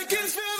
you.